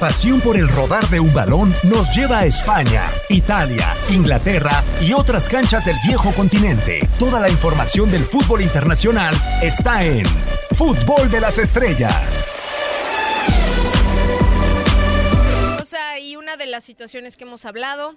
Pasión por el rodar de un balón nos lleva a España, Italia, Inglaterra y otras canchas del viejo continente. Toda la información del fútbol internacional está en Fútbol de las Estrellas. y una de las situaciones que hemos hablado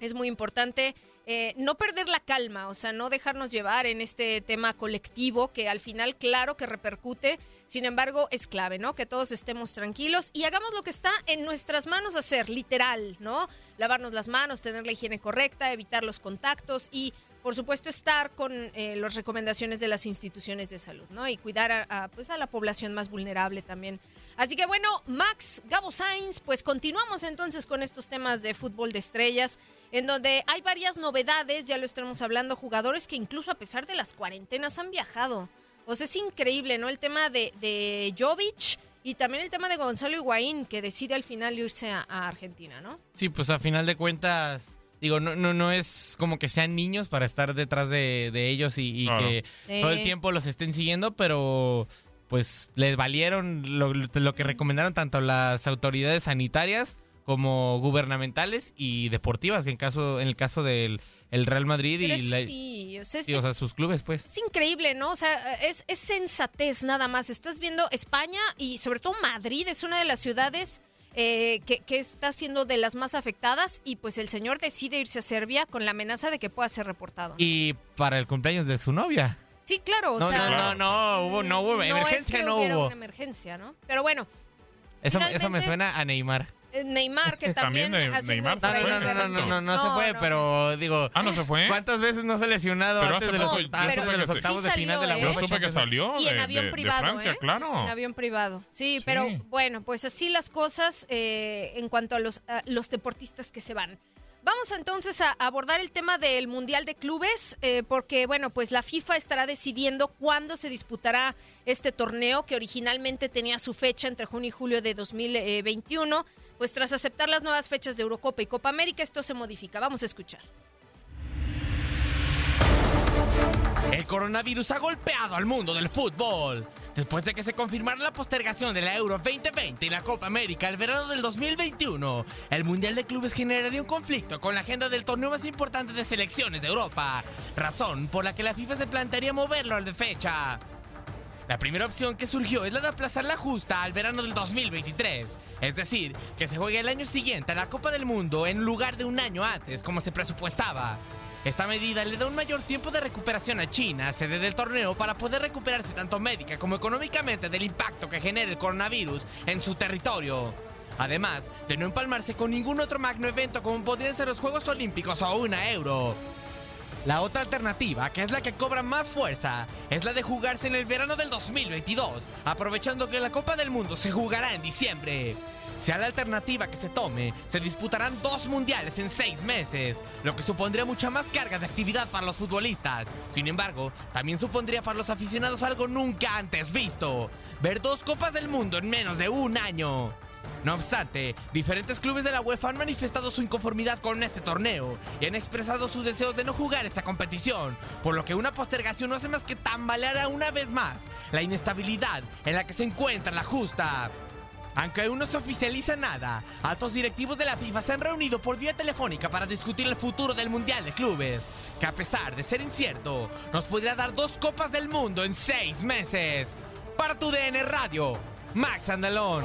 es muy importante eh, no perder la calma, o sea, no dejarnos llevar en este tema colectivo que al final, claro que repercute, sin embargo, es clave, ¿no? Que todos estemos tranquilos y hagamos lo que está en nuestras manos hacer, literal, ¿no? Lavarnos las manos, tener la higiene correcta, evitar los contactos y por supuesto, estar con eh, las recomendaciones de las instituciones de salud, ¿no? Y cuidar a, pues, a la población más vulnerable también. Así que bueno, Max, Gabo Sainz, pues continuamos entonces con estos temas de fútbol de estrellas, en donde hay varias novedades, ya lo estamos hablando, jugadores que incluso a pesar de las cuarentenas han viajado. O sea, es increíble, ¿no? El tema de, de Jovic y también el tema de Gonzalo Higuaín, que decide al final irse a, a Argentina, ¿no? Sí, pues a final de cuentas Digo, no, no, no es como que sean niños para estar detrás de, ellos y, que todo el tiempo los estén siguiendo, pero pues les valieron lo, que recomendaron tanto las autoridades sanitarias como gubernamentales y deportivas, en caso en el caso del el Real Madrid y, sí, o sea, sus clubes, pues. Es increíble, ¿no? O sea, es, es sensatez nada más. Estás viendo España y sobre todo Madrid es una de las ciudades eh, que, está siendo de las más afectadas y pues el señor decide irse a Serbia con la amenaza de que pueda ser reportado. Y para el cumpleaños de su novia. Sí, claro, o no, sea... No, no, no, hubo, no hubo, emergencia no, hubo. Una emergencia, ¿no? Pero bueno. Eso, eso me suena a Neymar. Eh, Neymar, que también. Neymar no, no, no, no, no, no, se fue, pero digo. Ah, no se fue. ¿Cuántas veces no se ha lesionado antes de los, octavos de final de la Yo supe que salió. Y en avión privado. Francia, ¿eh? claro. En avión privado. Sí, pero bueno, pues así las cosas eh, en cuanto a los, a los deportistas que se van. Vamos entonces a abordar el tema del Mundial de Clubes, eh, porque bueno, pues la FIFA estará decidiendo cuándo se disputará este torneo que originalmente tenía su fecha entre junio y julio de 2021. Pues tras aceptar las nuevas fechas de Eurocopa y Copa América, esto se modifica. Vamos a escuchar. El coronavirus ha golpeado al mundo del fútbol. Después de que se confirmara la postergación de la Euro 2020 y la Copa América el verano del 2021, el Mundial de Clubes generaría un conflicto con la agenda del torneo más importante de selecciones de Europa, razón por la que la FIFA se plantearía moverlo al de fecha. La primera opción que surgió es la de aplazar la justa al verano del 2023, es decir, que se juegue el año siguiente a la Copa del Mundo en lugar de un año antes como se presupuestaba. Esta medida le da un mayor tiempo de recuperación a China, sede del torneo, para poder recuperarse tanto médica como económicamente del impacto que genera el coronavirus en su territorio. Además de no empalmarse con ningún otro magno evento como podrían ser los Juegos Olímpicos o una Euro. La otra alternativa, que es la que cobra más fuerza, es la de jugarse en el verano del 2022, aprovechando que la Copa del Mundo se jugará en diciembre. Sea la alternativa que se tome, se disputarán dos mundiales en seis meses, lo que supondría mucha más carga de actividad para los futbolistas. Sin embargo, también supondría para los aficionados algo nunca antes visto, ver dos copas del mundo en menos de un año. No obstante, diferentes clubes de la UEFA han manifestado su inconformidad con este torneo y han expresado sus deseos de no jugar esta competición, por lo que una postergación no hace más que tambalear una vez más la inestabilidad en la que se encuentra la justa. Aunque aún no se oficializa nada, altos directivos de la FIFA se han reunido por vía telefónica para discutir el futuro del Mundial de Clubes, que a pesar de ser incierto, nos podría dar dos copas del mundo en seis meses. Para tu DN Radio, Max Andalón.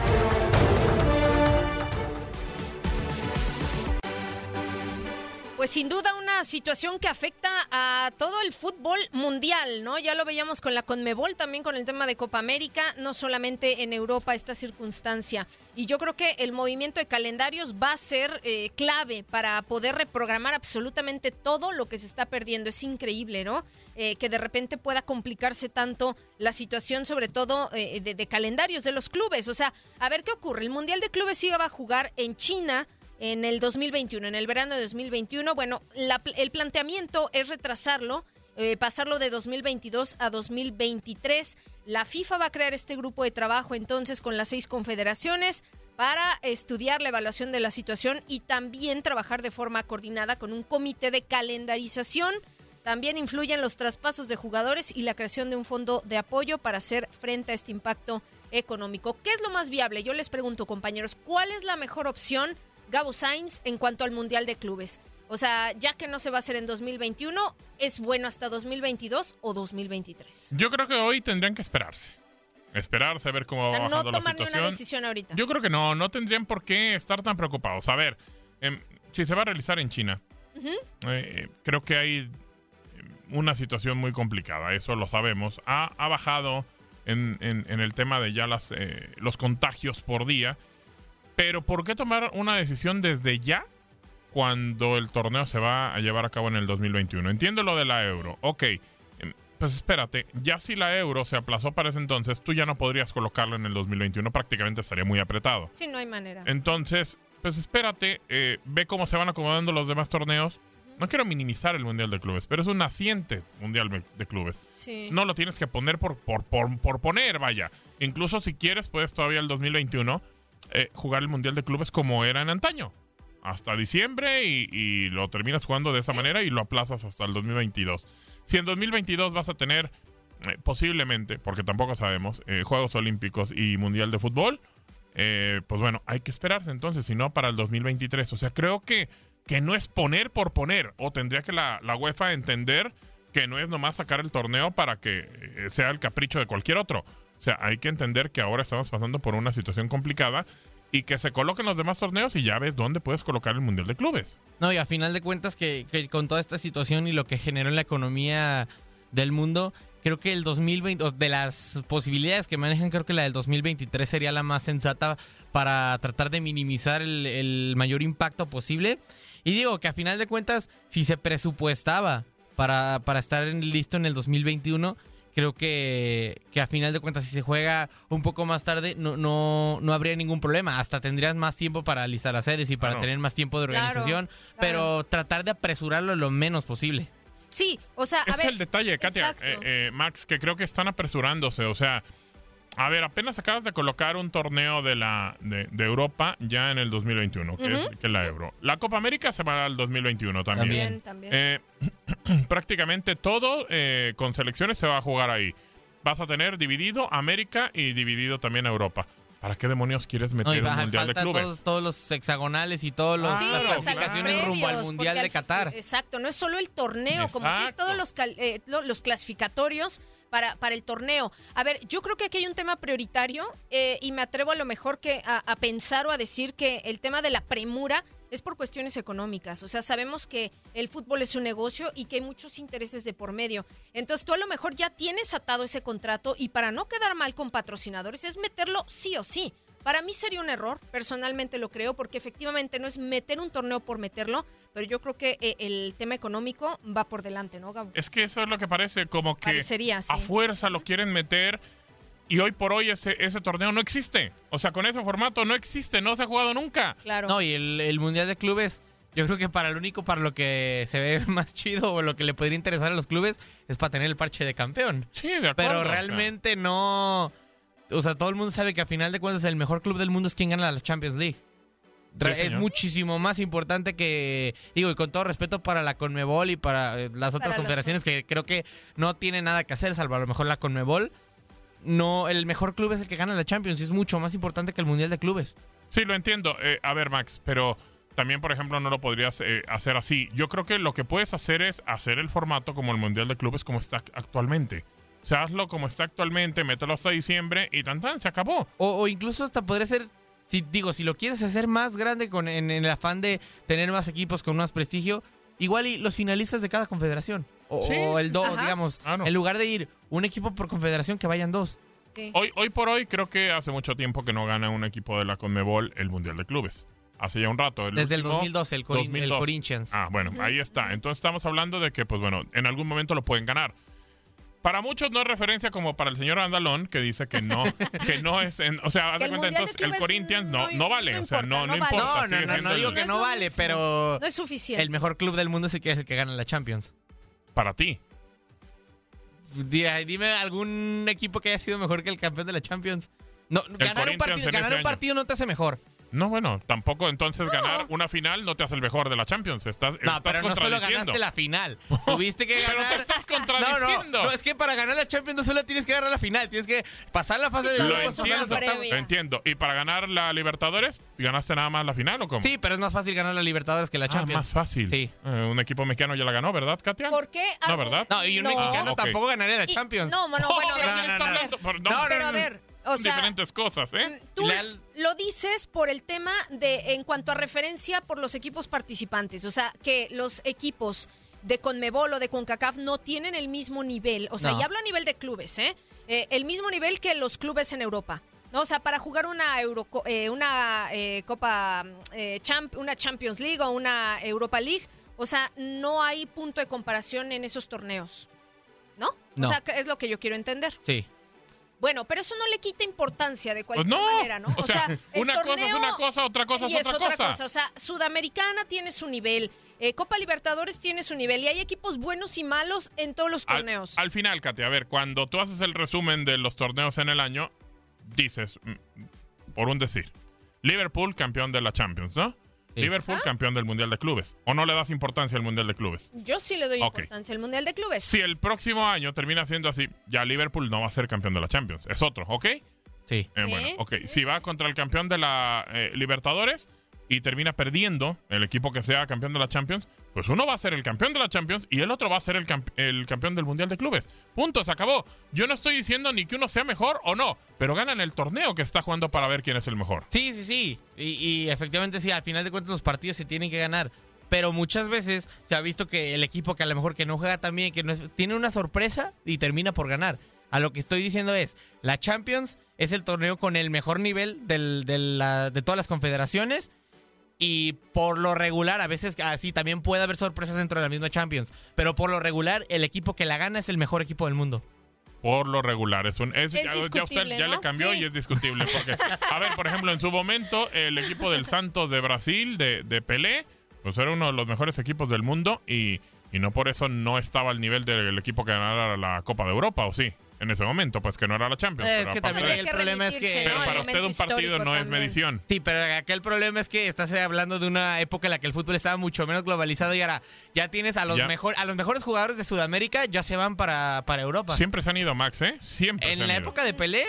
Pues sin duda una situación que afecta a todo el fútbol mundial, ¿no? Ya lo veíamos con la Conmebol, también con el tema de Copa América, no solamente en Europa esta circunstancia. Y yo creo que el movimiento de calendarios va a ser eh, clave para poder reprogramar absolutamente todo lo que se está perdiendo. Es increíble, ¿no? Eh, que de repente pueda complicarse tanto la situación, sobre todo eh, de, de calendarios de los clubes. O sea, a ver qué ocurre. El Mundial de Clubes iba a jugar en China en el 2021, en el verano de 2021. Bueno, el planteamiento es retrasarlo, eh, pasarlo de 2022 a 2023. La FIFA va a crear este grupo de trabajo entonces con las seis confederaciones para estudiar la evaluación de la situación y también trabajar de forma coordinada con un comité de calendarización. También influyen los traspasos de jugadores y la creación de un fondo de apoyo para hacer frente a este impacto económico. ¿Qué es lo más viable? Yo les pregunto, compañeros, ¿cuál es la mejor opción, Gabo Sainz, en cuanto al Mundial de Clubes? O sea, ya que no se va a hacer en 2021, ¿es bueno hasta 2022 o 2023? Yo creo que hoy tendrían que esperarse. Esperarse a ver cómo va bajando no tomar ni una decisión ahorita. Yo creo que no, no tendrían por qué estar tan preocupados. A ver, em, si se va a realizar en China, eh, creo que hay em, una situación muy complicada, eso lo sabemos. Ha, bajado en, el tema de ya las, eh, los contagios por día, pero ¿por qué tomar una decisión desde ya cuando el torneo se va a llevar a cabo en el 2021. Entiendo lo de la euro. Ok, em, pues espérate, ya si la euro se aplazó para ese entonces, tú ya no podrías colocarlo en el 2021, prácticamente estaría muy apretado. Sí, no hay manera. Entonces, pues espérate, eh, ve cómo se van acomodando los demás torneos. No quiero minimizar el Mundial de Clubes, pero es un naciente Mundial de Clubes. Sí. No lo tienes que poner por, por, por, poner, vaya. Incluso si quieres, puedes todavía el 2021 eh, jugar el Mundial de Clubes como era en antaño hasta diciembre y, lo terminas jugando de esa manera y lo aplazas hasta el 2022. Si en 2022 vas a tener eh, posiblemente, porque tampoco sabemos, eh, Juegos Olímpicos y Mundial de Fútbol, pues bueno, hay que esperarse entonces, si no para el 2023. O sea, creo que, que no es poner por poner, o tendría que la, la UEFA entender que no es nomás sacar el torneo para que sea el capricho de cualquier otro. O sea, hay que entender que ahora estamos pasando por una situación complicada y que se coloquen los demás torneos y ya ves dónde puedes colocar el Mundial de Clubes. No, y a final de cuentas que, con toda esta situación y lo que generó en la economía del mundo, creo que el 2020, de las posibilidades que manejan, creo que la del 2023 sería la más sensata para tratar de minimizar el, el mayor impacto posible. Y digo que a final de cuentas, si se presupuestaba para, para estar listo en el 2021, creo que, que a final de cuentas si se juega un poco más tarde no, no, no habría ningún problema. Hasta tendrías más tiempo para listar las sedes y para tener más tiempo de organización, pero tratar de apresurarlo lo menos posible. Sí, o sea, es el detalle, Katia, eh, eh, Max, que creo que están apresurándose, o sea, a ver, apenas acabas de colocar un torneo de la de, Europa ya en el 2021, que, es, que, la Euro. La Copa América se va al 2021 también. También, también. Eh, prácticamente todo eh, con selecciones se va a jugar ahí. Vas a tener dividido América y dividido también Europa. ¿Para qué demonios quieres meter un mundial de clubes? Todos, los hexagonales y todas las clasificaciones rumbo al mundial de Qatar. Exacto, no es solo el torneo, como si es todos los, eh, los clasificatorios para, para el torneo. A ver, yo creo que aquí hay un tema prioritario eh, y me atrevo a lo mejor que a, pensar o a decir que el tema de la premura es por cuestiones económicas. O sea, sabemos que el fútbol es un negocio y que hay muchos intereses de por medio. Entonces tú a lo mejor ya tienes atado ese contrato y para no quedar mal con patrocinadores es meterlo sí o sí. Para mí sería un error, personalmente lo creo, porque efectivamente no es meter un torneo por meterlo, pero yo creo que eh, el tema económico va por delante, ¿no, Gabo? Es que eso es lo que parece, como que a fuerza lo quieren meter y hoy por hoy ese, ese torneo no existe. O sea, con ese formato no existe, no se ha jugado nunca. Claro. No, y el, Mundial de Clubes, yo creo que para lo único, para lo que se ve más chido o lo que le podría interesar a los clubes es para tener el parche de campeón. Sí, de acuerdo. Pero realmente no o sea, todo el mundo sabe que a final de cuentas el mejor club del mundo es quien gana la Champions League. es muchísimo más importante que, digo, y con todo respeto para la Conmebol y para eh, las otras confederaciones que creo que no tiene nada que hacer, salvo a lo mejor la Conmebol. No, el mejor club es el que gana la Champions y es mucho más importante que el Mundial de Clubes. Sí, lo entiendo. Eh, a ver, Max, pero también, por ejemplo, no lo podrías eh, hacer así. Yo creo que lo que puedes hacer es hacer el formato como el Mundial de Clubes como está actualmente. O sea, hazlo como está actualmente, mételo hasta diciembre y tan tan, se acabó. O, incluso hasta podría ser, si digo, si lo quieres hacer más grande con, en, el afán de tener más equipos con más prestigio, igual y los finalistas de cada confederación. O, el dos, digamos. En lugar de ir un equipo por confederación, que vayan dos. Hoy, hoy por hoy creo que hace mucho tiempo que no gana un equipo de la Conmebol el Mundial de Clubes. Hace ya un rato. Desde el 2012, el, Corinthians. Ah, bueno, ahí está. Entonces estamos hablando de que, pues bueno, en algún momento lo pueden ganar. Para muchos no es referencia como para el señor Andalón, que dice que no, que no es, en, o sea, haz de cuenta, entonces el Corinthians no, no, vale, o sea, no, no, importa. No, no, no, digo que no vale, pero... No es suficiente. El mejor club del mundo es el que, es el que gana la Champions. Para ti. Dime algún equipo que haya sido mejor que el campeón de la Champions. No, ganar un, partido, ganar un partido no te hace mejor. No, bueno, tampoco entonces ganar una final no te hace el mejor de la Champions. Estás, no, pero no solo ganaste la final. Tuviste que ganar. pero te estás contradiciendo. No, no, es que para ganar la Champions no solo tienes que ganar la final, tienes que pasar la fase de Lo entiendo, lo entiendo. ¿Y para ganar la Libertadores, ganaste nada más la final o cómo? Sí, pero es más fácil ganar la Libertadores que la ah, Champions. Ah, más fácil. Sí. Eh, un equipo mexicano ya la ganó, ¿verdad, Katia? ¿Por qué? No, ¿verdad? No, y un mexicano tampoco ganaría la Champions. no, bueno, bueno, no, pero a ver diferentes cosas, ¿eh? Tú lo dices por el tema de, en cuanto a referencia por los equipos participantes, o sea, que los equipos de Conmebol o de CONCACAF no tienen el mismo nivel, o sea, y hablo a nivel de clubes, ¿eh? ¿eh? El mismo nivel que los clubes en Europa. ¿no? O sea, para jugar una Euro, eh, una eh, Copa Champ, una Champions League o una Europa League, o sea, no hay punto de comparación en esos torneos. ¿No? no. O sea, es lo que yo quiero entender. Sí. Bueno, pero eso no le quita importancia de cualquier pues manera, ¿no? O, sea, una cosa es una cosa, otra cosa es, otra, cosa. O sea, Sudamericana tiene su nivel, eh, Copa Libertadores tiene su nivel y hay equipos buenos y malos en todos los torneos. Al, final, Katy, a ver, cuando tú haces el resumen de los torneos en el año, dices, mm, por un decir, Liverpool campeón de la Champions, ¿no? Liverpool, campeón del Mundial de Clubes. ¿O no le das importancia al Mundial de Clubes? Yo sí le doy importancia al Mundial de Clubes. Si el próximo año termina siendo así, ya Liverpool no va a ser campeón de la Champions. Es otro, ¿ok? Sí. Eh, bueno, ok. Si va contra el campeón de la eh, Libertadores, y termina perdiendo el equipo que sea campeón de la Champions, pues uno va a ser el campeón de la Champions y el otro va a ser el, el, campeón del Mundial de Clubes. Punto, se acabó. Yo no estoy diciendo ni que uno sea mejor o no, pero ganan el torneo que está jugando para ver quién es el mejor. Sí, sí, sí. Y, efectivamente sí, al final de cuentas los partidos se tienen que ganar. Pero muchas veces se ha visto que el equipo que a lo mejor que no juega tan bien, que no tiene una sorpresa y termina por ganar. A lo que estoy diciendo es, la Champions es el torneo con el mejor nivel de todas las confederaciones y por lo regular, a veces así también puede haber sorpresas dentro de la misma Champions. Pero por lo regular, el equipo que la gana es el mejor equipo del mundo. Por lo regular, es un. ya, usted ya le cambió y es discutible. Porque, a ver, por ejemplo, en su momento, el equipo del Santos de Brasil, de, de Pelé, pues era uno de los mejores equipos del mundo y, y no por eso no estaba al nivel del equipo que ganara la Copa de Europa, ¿o sí? En ese momento, pues que no era la Champions. Es que también el problema es que... Pero para usted un partido no es medición. Sí, pero aquel problema es que estás hablando de una época en la que el fútbol estaba mucho menos globalizado y ahora ya tienes a los, mejor, a los mejores jugadores de Sudamérica, ya se van para, para Europa. Siempre se han ido, Max, ¿eh? Siempre. En la época de Pelé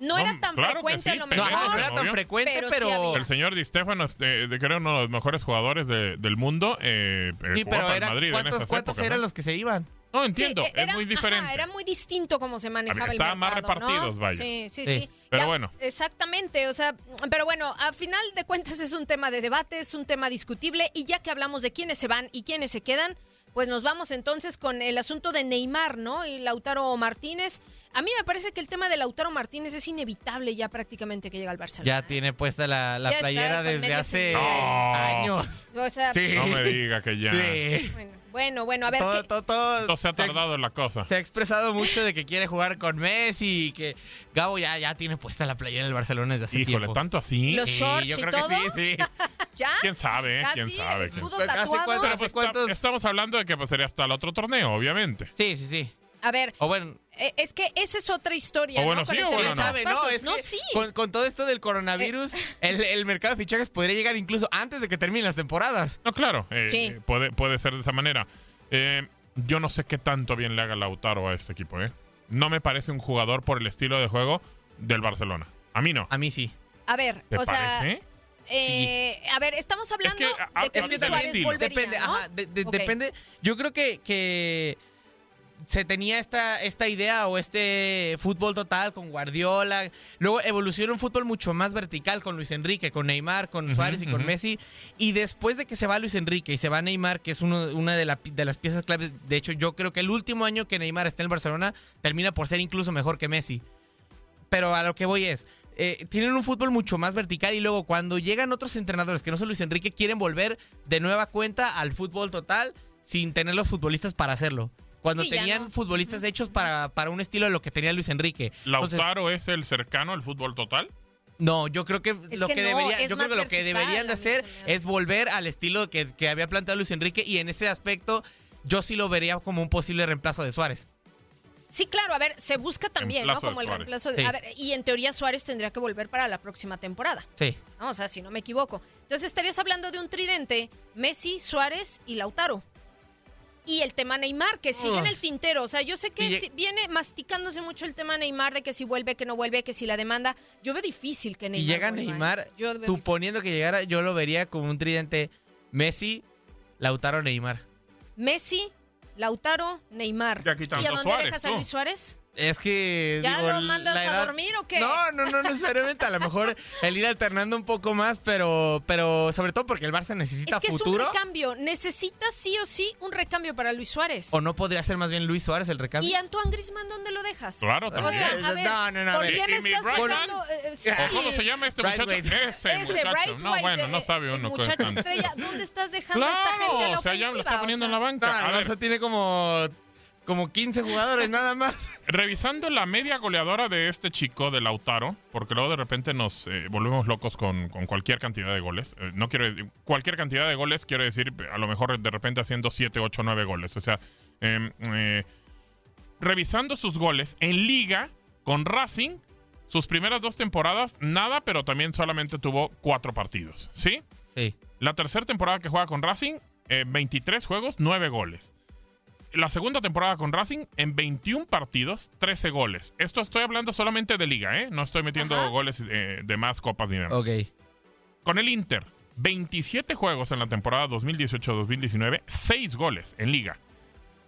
no, era tan frecuente a lo mejor. No, no era tan frecuente, pero... el señor Di Stefano es, eh, de, creo, uno de los mejores jugadores del mundo. Eh, sí, pero era, Madrid ¿cuántos, ¿cuántos eran los que se iban? No, entiendo, era, es muy diferente. era muy distinto cómo se manejaba el Estaban más repartidos, vaya. Sí, sí, sí. Pero bueno. Exactamente, o sea, pero bueno, a final de cuentas es un tema de debate, es un tema discutible y ya que hablamos de quiénes se van y quiénes se quedan, pues nos vamos entonces con el asunto de Neymar, ¿no? Y Lautaro Martínez. A mí me parece que el tema de Lautaro Martínez es inevitable ya prácticamente que llega al Barcelona. Ya tiene puesta la, playera desde hace años. O sea, No me diga que ya. Bueno, bueno, a ver. Todo, todo, se ha tardado en la cosa. Se ha expresado mucho de que quiere jugar con Messi y que Gabo ya, ya tiene puesta la playera del Barcelona desde hace Híjole, ¿tanto así? Los shorts yo y creo todo. que sí, sí. ¿Ya? ¿Quién sabe? ¿Quién sabe? Pues, cuántos... estamos hablando de que pues, sería hasta el otro torneo, obviamente. Sí, sí, sí. A ver. O bueno. Eh, es que esa es otra historia. O bueno, ¿no? sí, o bueno, no. no, es sí. Con, todo esto del coronavirus, eh. el, mercado de fichajes podría llegar incluso antes de que terminen las temporadas. No, claro. Eh, puede, puede ser de esa manera. yo no sé qué tanto bien le haga Lautaro a este equipo, ¿eh? No me parece un jugador por el estilo de juego del Barcelona. A mí no. A mí sí. A ver, o sea. Eh, A ver, estamos hablando de que, es Suárez volvería, depende, ajá, depende. Yo creo que, que se tenía esta, esta idea o este fútbol total con Guardiola. Luego evolucionó un fútbol mucho más vertical con Luis Enrique, con Neymar, con Suárez y con Messi. Y después de que se va Luis Enrique y se va Neymar, que es uno, una de, de, las piezas claves, de hecho yo creo que el último año que Neymar está en el Barcelona termina por ser incluso mejor que Messi. Pero a lo que voy es, eh, tienen un fútbol mucho más vertical y luego cuando llegan otros entrenadores que no son Luis Enrique quieren volver de nueva cuenta al fútbol total sin tener los futbolistas para hacerlo. Cuando tenían futbolistas hechos para, para un estilo de lo que tenía Luis Enrique. ¿Lautaro es el cercano al fútbol total? No, yo creo que lo que, debería, yo creo que lo que deberían de hacer es volver al estilo que, que había planteado Luis Enrique y en ese aspecto yo sí lo vería como un posible reemplazo de Suárez. Sí, claro, a ver, se busca también, ¿no? Como el reemplazo. De, a ver, y en teoría Suárez tendría que volver para la próxima temporada. Sí. O sea, si no me equivoco. Entonces estarías hablando de un tridente, Messi, Suárez y Lautaro. Y el tema Neymar, que sigue en el tintero. O sea, yo sé que viene masticándose mucho el tema Neymar, de que si vuelve, que no vuelve, que si la demanda. Yo veo difícil que Neymar. Si llega Neymar, suponiendo que llegara, yo lo vería como un tridente Messi, Lautaro, Neymar. Messi, Lautaro, Neymar. ¿Y a dónde dejas a Luis Suárez? Es que. ¿Ya lo mandas a dormir o qué? No, no, no necesariamente. A lo mejor el ir alternando un poco más, pero, pero sobre todo porque el Barça necesita es que futuro. Es un recambio. Necesita sí o sí un recambio para Luis Suárez. O no podría ser más bien Luis Suárez el recambio. ¿Y Antoine Grisman dónde lo dejas? Claro, también. no, no, no. ¿Por qué me estás sacando? Eh, ¿Cómo se llama este muchacho? Ese, Ese muchacho. no, bueno, no sabe uno. Muchacho estrella, ¿dónde estás dejando a esta gente a la o sea, ya lo está poniendo en la banca. a ver. tiene como como 15 jugadores nada más. Revisando la media goleadora de este chico, de Lautaro, porque luego de repente nos eh, volvemos locos con, cualquier cantidad de goles. Eh, no quiero cualquier cantidad de goles, quiero decir, a lo mejor de repente haciendo 7, 8, 9 goles. O sea, em, eh, revisando sus goles en liga con Racing, sus primeras dos temporadas, nada, pero también solamente tuvo cuatro partidos. ¿Sí? Sí. La tercera temporada que juega con Racing, 23 juegos, 9 goles la segunda temporada con Racing en 21 partidos, 13 goles. Esto estoy hablando solamente de liga, ¿eh? No estoy metiendo goles eh, de más copas ni nada. Ok. Con el Inter, 27 juegos en la temporada 2018-2019, 6 goles en liga.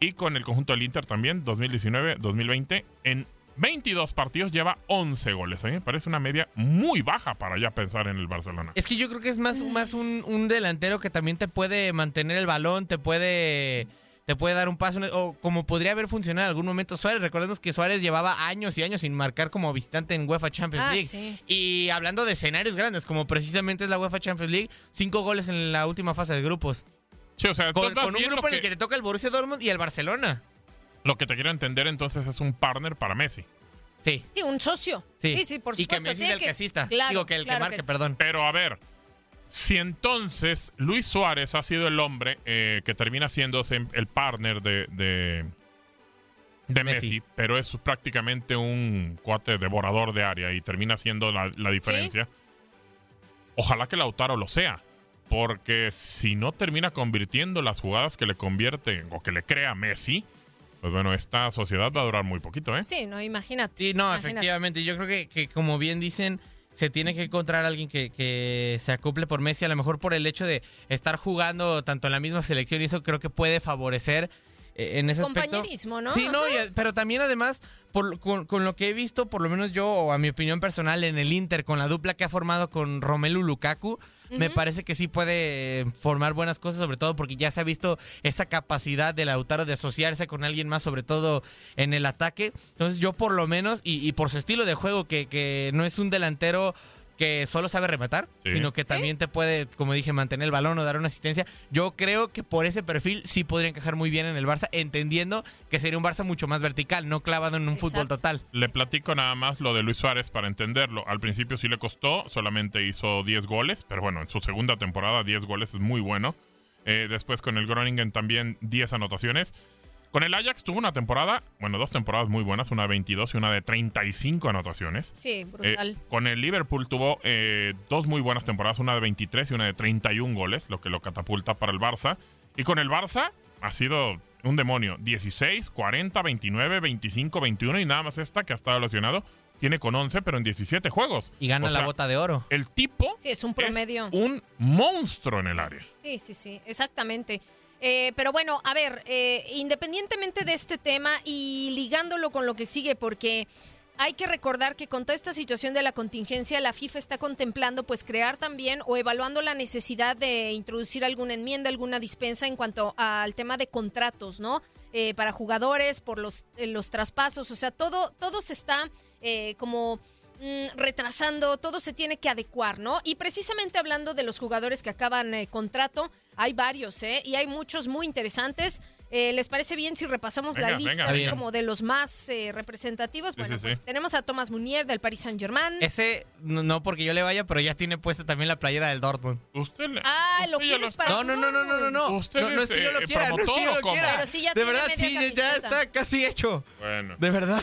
Y con el conjunto del Inter también, 2019-2020, en 22 partidos lleva 11 goles. A mí me parece una media muy baja para ya pensar en el Barcelona. Es que yo creo que es más, más un, un delantero que también te puede mantener el balón, te puede te puede dar un paso, o como podría haber funcionado en algún momento Suárez. Recordemos que Suárez llevaba años y años sin marcar como visitante en UEFA Champions ah, League. Y hablando de escenarios grandes, como precisamente es la UEFA Champions League, cinco goles en la última fase de grupos. Sí, o sea, con, un grupo en el que te toca el Borussia Dortmund y el Barcelona. Lo que te quiero entender entonces es un partner para Messi. Sí. Sí, un socio. Sí, sí, por supuesto. Y que Messi es el que, asista. Digo, que el que marque, perdón. Pero a ver, si entonces Luis Suárez ha sido el hombre eh, que termina siendo el partner de, de, Messi. pero es prácticamente un cuate devorador de área y termina siendo la, diferencia, ojalá que Lautaro lo sea. Porque si no termina convirtiendo las jugadas que le convierte o que le crea Messi, pues bueno, esta sociedad va a durar muy poquito, ¿eh? Sí, no, imagínate. Sí, no, efectivamente. Yo creo que, que, como bien dicen, se tiene que encontrar alguien que, se acople por Messi, a lo mejor por el hecho de estar jugando tanto en la misma selección y eso creo que puede favorecer en ese Compañerismo, ¿no? Sí, no, pero también además, por, con, con, lo que he visto, por lo menos yo, o a mi opinión personal, en el Inter, con la dupla que ha formado con Romelu Lukaku, me parece que sí puede formar buenas cosas, sobre todo porque ya se ha visto esa capacidad de Lautaro de asociarse con alguien más, sobre todo en el ataque. Entonces yo por lo menos, y, por su estilo de juego, que, que no es un delantero que solo sabe rematar, sino que también te puede, como dije, mantener el balón o dar una asistencia. Yo creo que por ese perfil sí podría encajar muy bien en el Barça, entendiendo que sería un Barça mucho más vertical, no clavado en un fútbol total. Le platico nada más lo de Luis Suárez para entenderlo. Al principio sí le costó, solamente hizo 10 goles, pero bueno, en su segunda temporada 10 goles es muy bueno. Eh, después con el Groningen también 10 anotaciones. Con el Ajax tuvo una temporada, bueno, dos temporadas muy buenas, una de 22 y una de 35 anotaciones. Sí, brutal. Eh, con el Liverpool tuvo eh, dos muy buenas temporadas, una de 23 y una de 31 goles, lo que lo catapulta para el Barça. Y con el Barça ha sido un demonio, 16, 40, 29, 25, 21 y nada más esta que ha estado lesionado. Tiene con 11, pero en 17 juegos. Y gana la bota de oro. El tipo sí, es un promedio. un monstruo en el área. Sí, sí, sí, exactamente. Eh, pero bueno, a ver, eh, independientemente de este tema y ligándolo con lo que sigue, porque hay que recordar que con toda esta situación de la contingencia, la FIFA está contemplando pues crear también o evaluando la necesidad de introducir alguna enmienda, alguna dispensa en cuanto al tema de contratos, ¿no? Eh, para jugadores, por los, los traspasos, o sea, todo, todo se está como mm, retrasando, todo se tiene que adecuar, ¿no? Y precisamente hablando de los jugadores que acaban contrato, hay varios, ¿eh? Y hay muchos muy interesantes. Eh, ¿Les parece bien si repasamos la lista como de los más eh, representativos? bueno, pues tenemos a Thomas Munier del Paris Saint Germain. Ese, no porque yo le vaya, pero ya tiene puesta también la playera del Dortmund. ¿Usted le, Ah, ¿lo quieres para No, no, no, no, no, no. ¿Usted no, es que yo lo quiera, no es que yo lo quiera. Pero sí ya de verdad, sí, ya está casi hecho. Bueno. De verdad.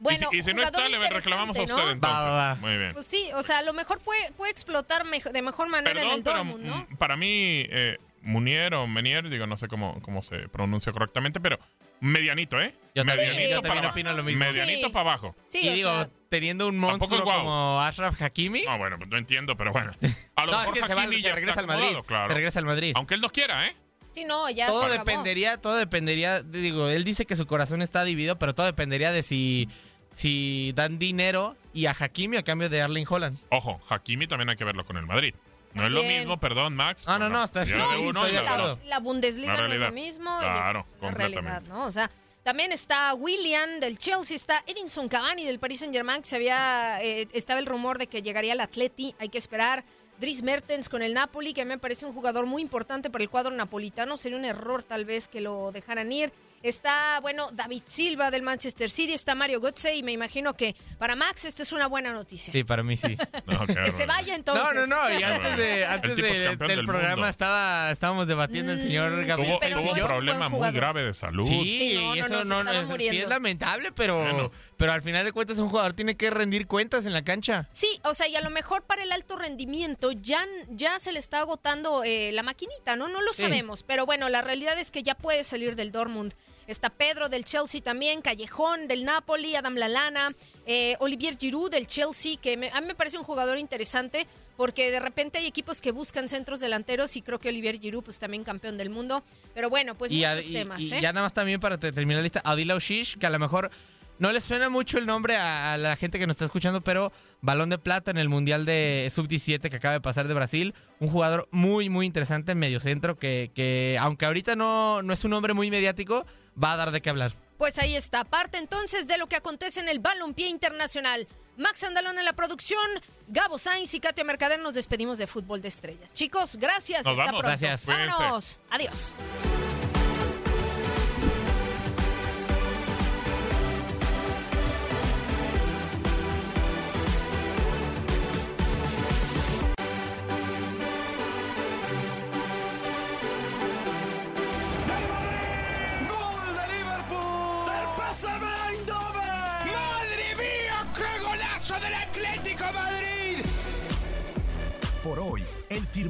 Bueno, y si, no está, le reclamamos a usted entonces. Va, va, Muy bien. Pues sí, o sea, a lo mejor puede, puede explotar de mejor manera en el Dortmund, ¿no? Para mí, eh, Munier o Menier, digo, no sé cómo, cómo se pronuncia correctamente, pero medianito, ¿eh? Yo medianito también, opino lo mismo. Medianito para abajo. Sí, y digo, teniendo un monstruo como Ashraf Hakimi. No, bueno, pues no entiendo, pero bueno. A lo mejor Hakimi ya regresa al Madrid. Claro. Se regresa al Madrid. Aunque él no quiera, ¿eh? Sí, no, ya todo dependería, todo dependería, digo, él dice que su corazón está dividido, pero todo dependería de si si dan dinero y a Hakimi a cambio de Erling Holland. Ojo, Hakimi también hay que verlo con el Madrid. No es lo mismo, perdón, Max. Ah, no, no, está bien. la, Bundesliga no es lo mismo. Claro, es realidad, ¿no? O sea, también está William del Chelsea, está Edinson Cavani del Paris Saint Germain, que se había, eh, estaba el rumor de que llegaría al Atleti, hay que esperar. Dries Mertens con el Napoli, que me parece un jugador muy importante para el cuadro napolitano, sería un error tal vez que lo dejaran ir. Está, bueno, David Silva del Manchester City, está Mario Götze y me imagino que para Max esta es una buena noticia. Sí, para mí sí. que se vaya entonces. No, no, no, y antes, de, antes del, programa estaba, estábamos debatiendo el señor mm, Gabriel. tuvo, un problema muy grave de salud. Sí, eso no, es, es, lamentable, pero, pero al final de cuentas un jugador tiene que rendir cuentas en la cancha. Sí, o sea, y a lo mejor para el alto rendimiento ya, ya se le está agotando eh, la maquinita, ¿no? No lo sabemos, pero bueno, la realidad es que ya puede salir del Dortmund. Está Pedro del Chelsea también, Callejón del Napoli, Adam Lalana, eh, Olivier Giroud del Chelsea, que a mí me parece un jugador interesante porque de repente hay equipos que buscan centros delanteros y creo que Olivier Giroud pues también campeón del mundo. Pero bueno, pues muchos temas. Y ¿eh? ya nada más también para terminar la lista, Adila Oshish, que a lo mejor no les suena mucho el nombre a, la gente que nos está escuchando, pero balón de plata en el Mundial de Sub-17 que acaba de pasar de Brasil. Un jugador muy, muy interesante en medio centro que, que aunque ahorita no, no es un nombre muy mediático, va a dar de qué hablar. Pues ahí está, parte entonces de lo que acontece en el balompié internacional. Max Andalón en la producción, Gabo Sainz y Katia Mercader nos despedimos de Fútbol de Estrellas. Chicos, gracias. Nos hasta pronto. Gracias. Vámonos. Adiós.